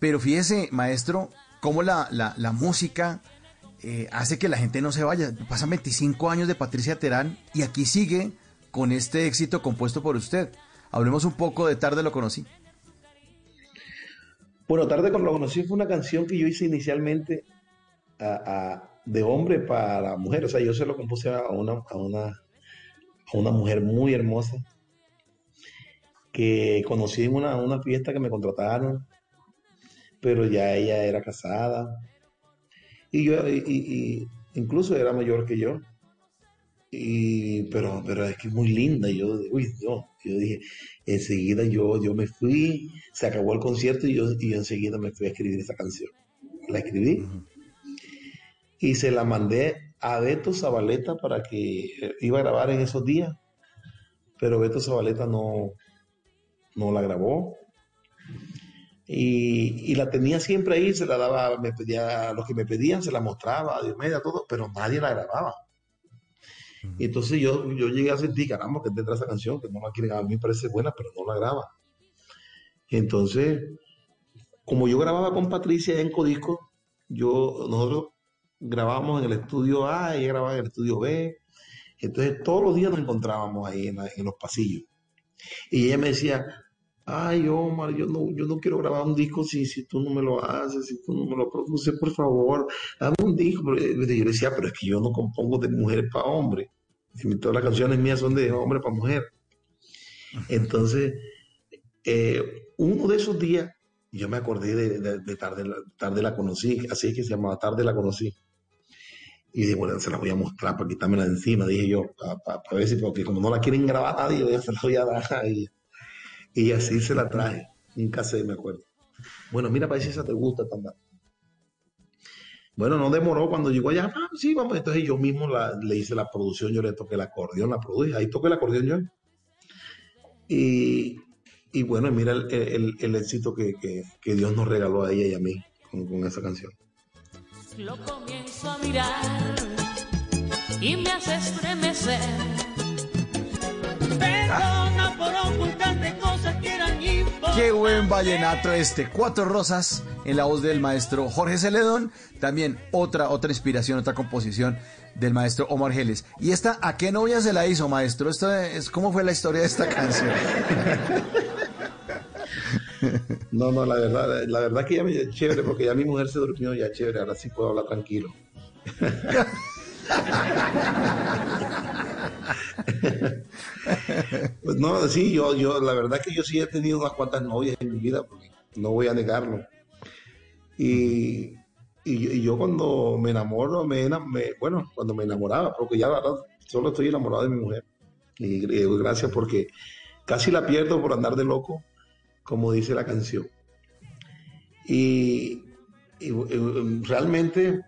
Pero fíjese, maestro, cómo la, la, música eh, hace que la gente no se vaya. Pasan 25 años de Patricia Terán y aquí sigue con este éxito compuesto por usted. Hablemos un poco de Tarde lo conocí. Bueno, Tarde lo conocí fue una canción que yo hice inicialmente de hombre para mujer. O sea, yo se lo compuse a una, a una, a una mujer muy hermosa que conocí en una, una fiesta que me contrataron, pero ya ella era casada y yo, y, incluso era mayor que yo. Y, pero, pero es que es muy linda. Y yo, uy, no. Yo dije, enseguida yo, yo me fui, se acabó el concierto y yo, y enseguida me fui a escribir esa canción. La escribí y se la mandé a Beto Zabaleta para que iba a grabar en esos días. Pero Beto Zabaleta no, no la grabó. Y, la tenía siempre ahí, se la daba, me pedía, a los que me pedían, se la mostraba, a Dios media, todo, pero nadie la grababa. Y entonces yo, yo llegué a sentir, caramba, que tendrá esa canción, que no la quieren, a mí me parece buena, pero no la graba. entonces, como yo grababa con Patricia en Codisco, yo, nosotros grabábamos en el estudio A, ella grababa en el estudio B, entonces todos los días nos encontrábamos ahí en, en los pasillos. Y ella me decía, ay Omar, yo no, yo no quiero grabar un disco si, si tú no me lo haces, si tú no me lo produces, por favor, dame un disco. Eh, yo decía, pero es que yo no compongo de mujer para hombre. Todas las canciones mías son de hombre para mujer. Entonces, eh, uno de esos días, yo me acordé de, tarde, tarde la conocí, así es que se llamaba Tarde la conocí. Y dije, bueno, se la voy a mostrar para quitármela de encima, dije yo, para, ver si, porque como no la quieren grabar nadie, se la voy a dar a ella. Y así se la traje, un cassette, me acuerdo. Bueno, mira, para si esa te gusta también. Bueno, no demoró cuando llegó allá, ah, sí, vamos, entonces yo mismo le hice la producción, yo le toqué el acordeón, la produje, ahí toqué el acordeón yo. Y, bueno, mira el, éxito que, que, Dios nos regaló a ella y a mí con, con esa canción. Lo comienzo a mirar y me hace estremecer. Perdona por ocultarte cosas que eran Qué buen vallenato este. Cuatro rosas en la voz del maestro Jorge Celedón. También otra, otra inspiración, otra composición del maestro Omar Geles. ¿Y esta a qué novia se la hizo, maestro? Esto es, ¿Cómo fue la historia de esta canción? No, no, la verdad, la verdad que ya me chévere, porque ya mi mujer se durmió, ya chévere, ahora sí puedo hablar tranquilo. pues no, sí, yo, yo, la verdad que yo sí he tenido unas cuantas novias en mi vida, no voy a negarlo. Y, y, yo cuando me enamoro, me, bueno, cuando me enamoraba, porque ya la verdad, solo estoy enamorado de mi mujer. Y, gracias porque casi la pierdo por andar de loco, como dice la canción. Y, y realmente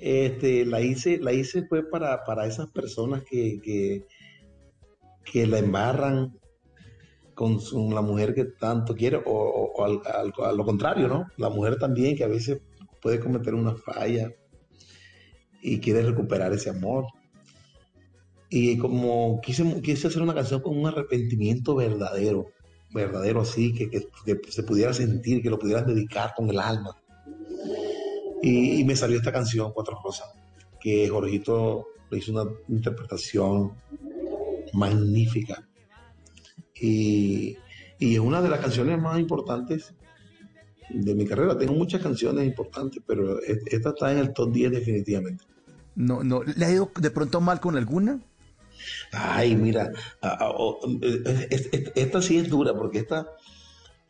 este, la hice, la hice fue para, para esas personas que, que, la embarran con, la mujer que tanto quiere, o, al, a lo contrario, ¿no? La mujer también que a veces puede cometer una falla y quiere recuperar ese amor. Y como quise, quise hacer una canción con un arrepentimiento verdadero, verdadero así, que, que se pudiera sentir, que lo pudieran dedicar con el alma. Y, me salió esta canción, Cuatro Rosas, que Jorgito le hizo una interpretación magnífica. Y, es una de las canciones más importantes de mi carrera. Tengo muchas canciones importantes, pero esta está en el top 10 definitivamente. No, no, ¿Le ha ido de pronto mal con alguna? Ay, mira, esta sí es dura porque esta,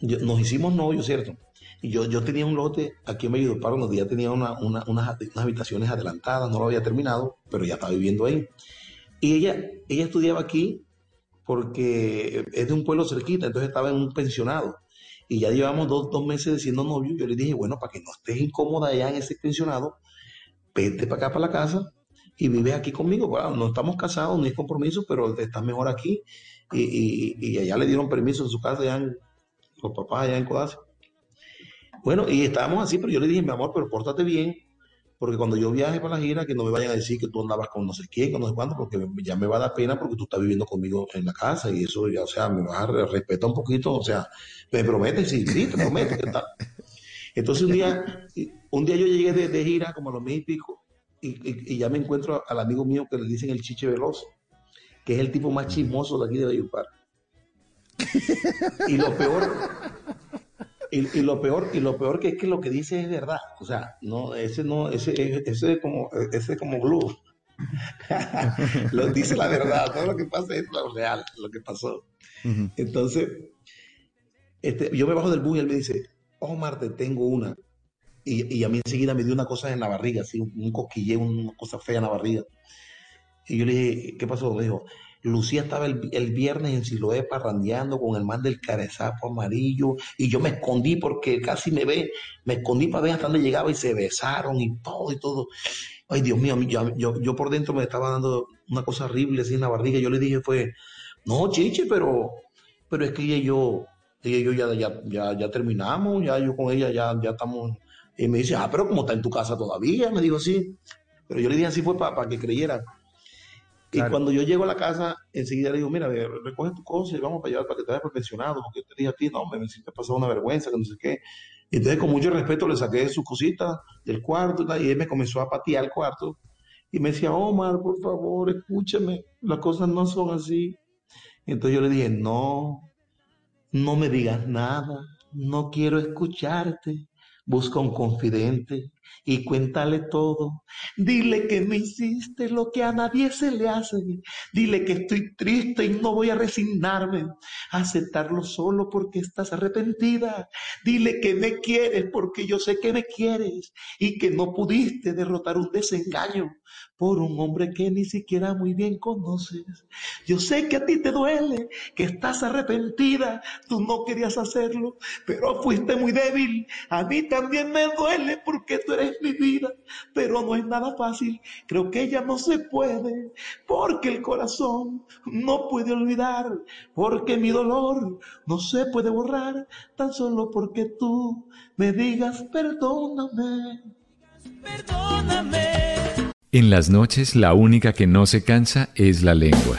nos hicimos novios, ¿cierto? Y yo, yo tenía un lote aquí en Valledupar donde ya tenía una, unas, habitaciones adelantadas, no lo había terminado, pero ya estaba viviendo ahí. Y ella, ella estudiaba aquí porque es de un pueblo cerquita, entonces estaba en un pensionado. Y ya llevamos dos, dos meses siendo novios. Yo le dije, bueno, para que no estés incómoda allá en ese pensionado, vete para acá, para la casa, y vive aquí conmigo. No estamos casados, no hay compromiso, pero estás mejor aquí. Y, y, y, allá le dieron permiso en su casa, allá en, los papás allá en Codazo. Bueno, y estábamos así, pero yo le dije, mi amor, pero pórtate bien, porque cuando yo viaje para la gira, que no me vayan a decir que tú andabas con no sé quién, con no sé cuánto, porque ya me va a dar pena porque tú estás viviendo conmigo en la casa y eso ya, o sea, me vas a respetar un poquito, o sea, me prometes, sí, sí, te prometo que tal. Entonces un día, un día yo llegué de, gira como a los mil y pico y, y, ya me encuentro al amigo mío que le dicen el Chiche Veloz, que es el tipo más chismoso de aquí de Bayupar. Y lo peor, y, lo peor, y lo peor que es que lo que dice es verdad. O sea, no, ese no, ese, ese es como, ese es como glue. lo dice la verdad, todo lo que pasa es lo real, lo que pasó. Entonces, este, yo me bajo del bus y él me dice, Omar, te tengo una. Y, y, a mí enseguida me dio una cosa en la barriga, así, un, un cosquilleo, una cosa fea en la barriga. Y yo le dije, ¿qué pasó? Me dijo, Lucía estaba el, viernes en Siloé parrandeando con el man del carezapo amarillo y yo me escondí porque casi me ve, me escondí para ver hasta dónde llegaba y se besaron y todo y todo. Ay, Dios mío, yo, yo, por dentro me estaba dando una cosa horrible así en la barriga. Yo le dije fue, no, chiche, pero, pero es que ella y yo, ella yo ya, ya, ya, ya terminamos, ya yo con ella ya, ya estamos. Y me dice, ah, pero como está en tu casa todavía, me dijo así. Pero yo le dije así fue para que creyera. Y cuando yo llego a la casa, enseguida le digo, mira, recoge tu cosa y vamos para llevar para que te vayas perfeccionado, porque yo te dije a ti, no, me, me ha pasado una vergüenza, que no sé qué. Y entonces, con mucho respeto, le saqué sus cositas del cuarto y él me comenzó a patear el cuarto. Y me decía, Omar, por favor, escúchame, las cosas no son así. Y entonces yo le dije, no, no me digas nada, no quiero escucharte. Busca un confidente y cuéntale todo. Dile que me hiciste lo que a nadie se le hace. Dile que estoy triste y no voy a resignarme a aceptarlo solo porque estás arrepentida. Dile que me quieres porque yo sé que me quieres y que no pudiste derrotar un desengaño por un hombre que ni siquiera muy bien conoces. Yo sé que a ti te duele, que estás arrepentida, tú no querías hacerlo, pero fuiste muy débil. A mí también me duele porque tú eres mi vida, pero no es nada fácil. Creo que ella no se puede, porque el corazón no puede olvidar, porque mi dolor no se puede borrar, tan solo porque tú me digas perdóname. Perdóname. En las noches la única que no se cansa es la lengua.